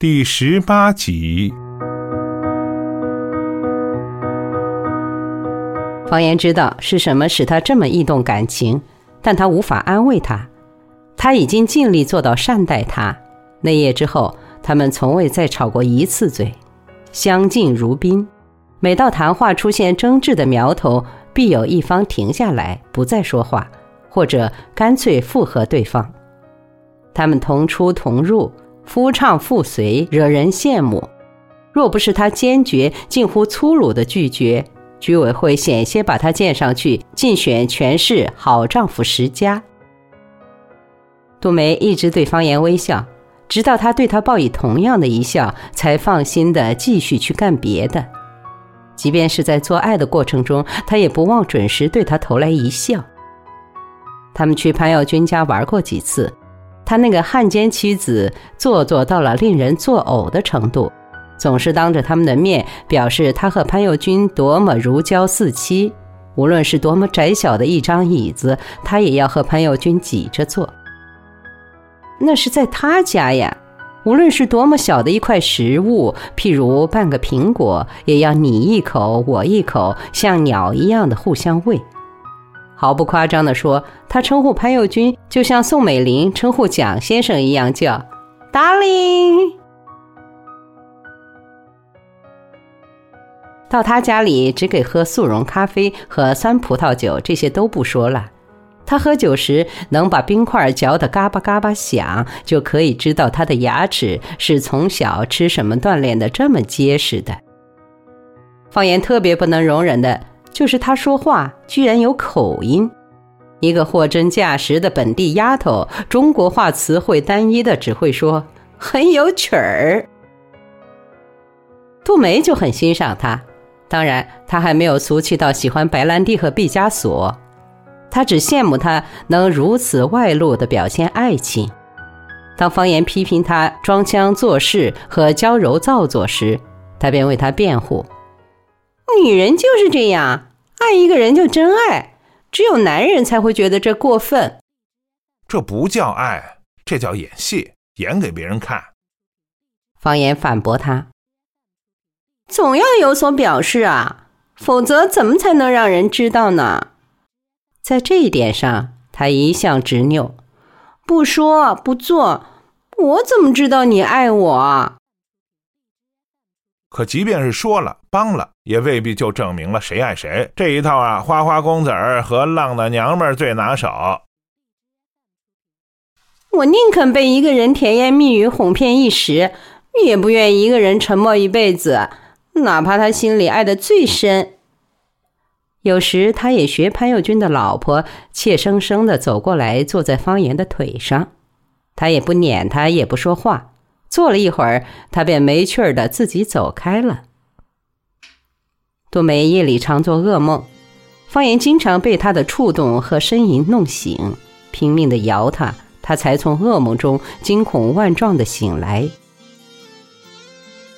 第十八集。方言知道是什么使他这么异动感情，但他无法安慰他。他已经尽力做到善待他。那夜之后，他们从未再吵过一次嘴，相敬如宾。每到谈话出现争执的苗头，必有一方停下来，不再说话，或者干脆附和对方。他们同出同入。夫唱妇随，惹人羡慕。若不是他坚决、近乎粗鲁的拒绝，居委会险些把他荐上去竞选全市好丈夫十佳。杜梅一直对方言微笑，直到他对他报以同样的一笑，才放心的继续去干别的。即便是在做爱的过程中，他也不忘准时对他投来一笑。他们去潘耀军家玩过几次。他那个汉奸妻子做作到了令人作呕的程度，总是当着他们的面表示他和潘友军多么如胶似漆，无论是多么窄小的一张椅子，他也要和潘友军挤着坐。那是在他家呀，无论是多么小的一块食物，譬如半个苹果，也要你一口我一口，像鸟一样的互相喂。毫不夸张地说，他称呼潘友军就像宋美龄称呼蒋先生一样叫 “darling”。到他家里只给喝速溶咖啡和酸葡萄酒，这些都不说了。他喝酒时能把冰块嚼得嘎巴嘎巴响，就可以知道他的牙齿是从小吃什么锻炼的这么结实的。方言特别不能容忍的。就是他说话居然有口音，一个货真价实的本地丫头，中国话词汇单一的只会说很有曲儿。杜梅就很欣赏他，当然他还没有俗气到喜欢白兰地和毕加索，他只羡慕他能如此外露的表现爱情。当方言批评他装腔作势和娇柔造作时，他便为他辩护。女人就是这样，爱一个人就真爱，只有男人才会觉得这过分。这不叫爱，这叫演戏，演给别人看。方言反驳他：“总要有所表示啊，否则怎么才能让人知道呢？”在这一点上，他一向执拗，不说不做，我怎么知道你爱我？可即便是说了、帮了，也未必就证明了谁爱谁。这一套啊，花花公子儿和浪的娘们儿最拿手。我宁肯被一个人甜言蜜语哄骗一时，也不愿一个人沉默一辈子，哪怕他心里爱的最深。有时，他也学潘友军的老婆，怯生生的走过来，坐在方言的腿上，他也不撵他，也不说话。坐了一会儿，他便没趣儿的自己走开了。杜梅夜里常做噩梦，方言经常被他的触动和呻吟弄醒，拼命的摇他，他才从噩梦中惊恐万状的醒来。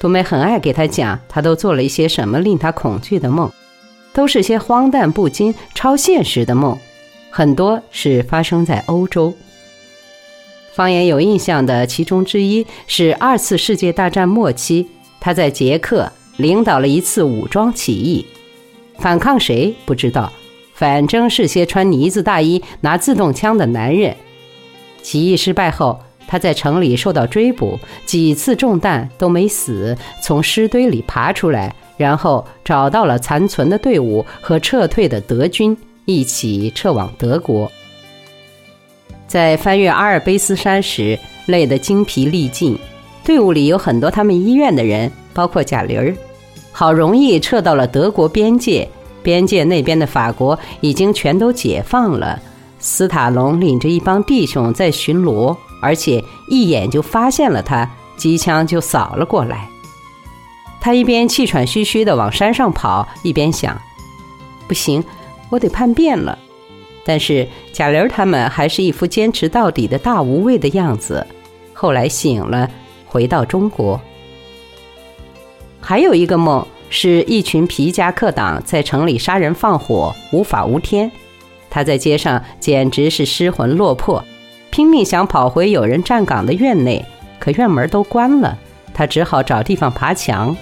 杜梅很爱给他讲，他都做了一些什么令他恐惧的梦，都是些荒诞不经、超现实的梦，很多是发生在欧洲。方言有印象的其中之一是二次世界大战末期，他在捷克领导了一次武装起义，反抗谁不知道，反正是些穿呢子大衣、拿自动枪的男人。起义失败后，他在城里受到追捕，几次中弹都没死，从尸堆里爬出来，然后找到了残存的队伍和撤退的德军，一起撤往德国。在翻越阿尔卑斯山时，累得精疲力尽。队伍里有很多他们医院的人，包括贾玲儿。好容易撤到了德国边界，边界那边的法国已经全都解放了。斯塔龙领着一帮弟兄在巡逻，而且一眼就发现了他，机枪就扫了过来。他一边气喘吁吁地往山上跑，一边想：不行，我得叛变了。但是贾玲他们还是一副坚持到底的大无畏的样子。后来醒了，回到中国。还有一个梦，是一群皮夹克党在城里杀人放火，无法无天。他在街上简直是失魂落魄，拼命想跑回有人站岗的院内，可院门都关了，他只好找地方爬墙。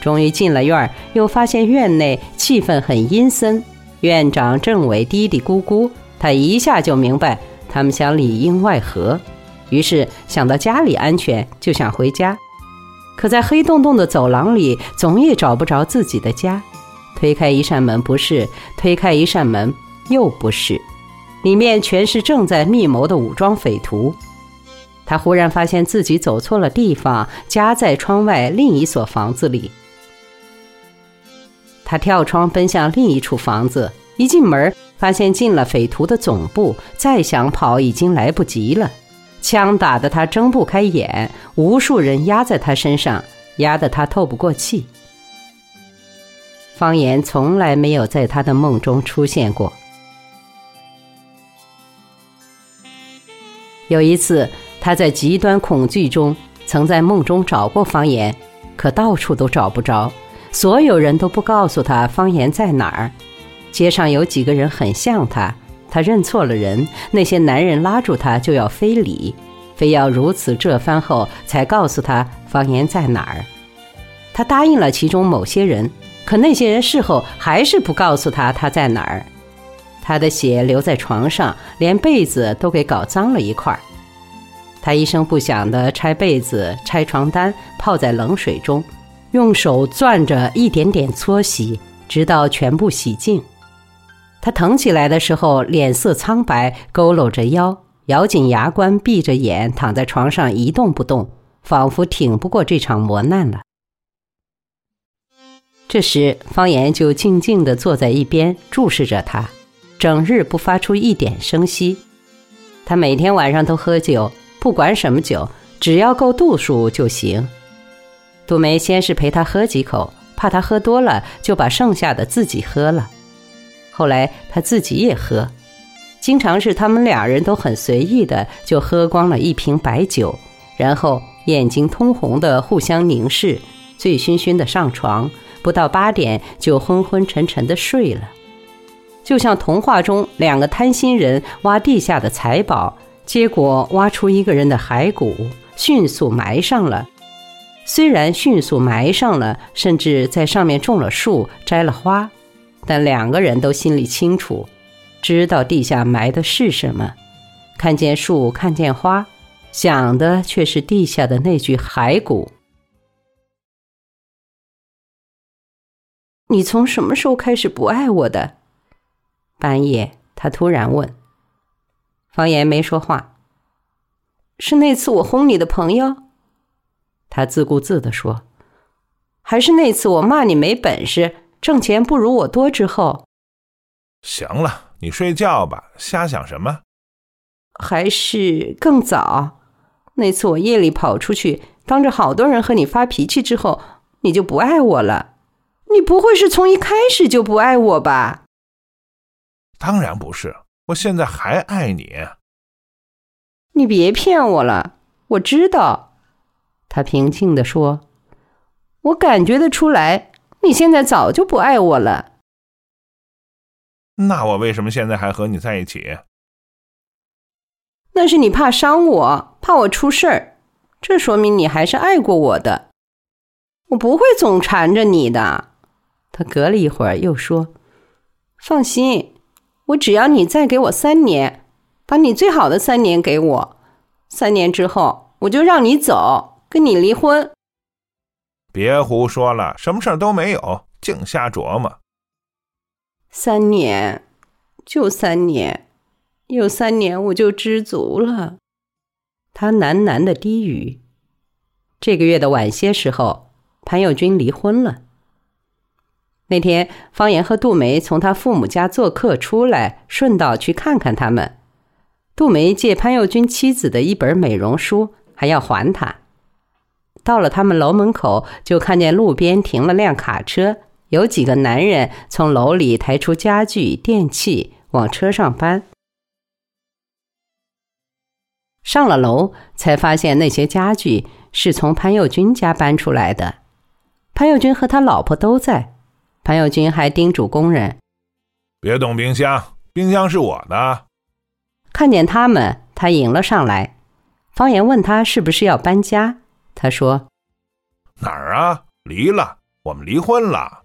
终于进了院儿，又发现院内气氛很阴森，院长、政委嘀嘀咕咕，他一下就明白他们想里应外合，于是想到家里安全，就想回家。可在黑洞洞的走廊里，总也找不着自己的家。推开一扇门不是，推开一扇门又不是，里面全是正在密谋的武装匪徒。他忽然发现自己走错了地方，家在窗外另一所房子里。他跳窗奔向另一处房子，一进门发现进了匪徒的总部，再想跑已经来不及了。枪打得他睁不开眼，无数人压在他身上，压得他透不过气。方言从来没有在他的梦中出现过。有一次，他在极端恐惧中，曾在梦中找过方言，可到处都找不着，所有人都不告诉他方言在哪儿。街上有几个人很像他。他认错了人，那些男人拉住他就要非礼，非要如此这番后才告诉他方言在哪儿。他答应了其中某些人，可那些人事后还是不告诉他他在哪儿。他的血留在床上，连被子都给搞脏了一块儿。他一声不响地拆被子、拆床单，泡在冷水中，用手攥着一点点搓洗，直到全部洗净。他疼起来的时候，脸色苍白，佝偻着腰，咬紧牙关，闭着眼，躺在床上一动不动，仿佛挺不过这场磨难了。这时，方言就静静地坐在一边，注视着他，整日不发出一点声息。他每天晚上都喝酒，不管什么酒，只要够度数就行。杜梅先是陪他喝几口，怕他喝多了，就把剩下的自己喝了。后来他自己也喝，经常是他们俩人都很随意的就喝光了一瓶白酒，然后眼睛通红的互相凝视，醉醺醺的上床，不到八点就昏昏沉沉的睡了，就像童话中两个贪心人挖地下的财宝，结果挖出一个人的骸骨，迅速埋上了。虽然迅速埋上了，甚至在上面种了树，摘了花。但两个人都心里清楚，知道地下埋的是什么，看见树，看见花，想的却是地下的那具骸骨。你从什么时候开始不爱我的？半夜，他突然问。方言没说话。是那次我轰你的朋友？他自顾自的说。还是那次我骂你没本事？挣钱不如我多之后，行了，你睡觉吧，瞎想什么？还是更早？那次我夜里跑出去，当着好多人和你发脾气之后，你就不爱我了？你不会是从一开始就不爱我吧？当然不是，我现在还爱你。你别骗我了，我知道。他平静地说：“我感觉得出来。”你现在早就不爱我了，那我为什么现在还和你在一起？那是你怕伤我，怕我出事儿，这说明你还是爱过我的。我不会总缠着你的。他隔了一会儿又说：“放心，我只要你再给我三年，把你最好的三年给我，三年之后我就让你走，跟你离婚。”别胡说了，什么事儿都没有，净瞎琢磨。三年，就三年，有三年我就知足了。他喃喃的低语。这个月的晚些时候，潘友军离婚了。那天，方言和杜梅从他父母家做客出来，顺道去看看他们。杜梅借潘友军妻子的一本美容书，还要还他。到了他们楼门口，就看见路边停了辆卡车，有几个男人从楼里抬出家具、电器往车上搬。上了楼，才发现那些家具是从潘佑军家搬出来的。潘佑军和他老婆都在。潘佑军还叮嘱工人：“别动冰箱，冰箱是我的。”看见他们，他迎了上来。方言问他是不是要搬家。他说哪儿啊？离了我们离婚了。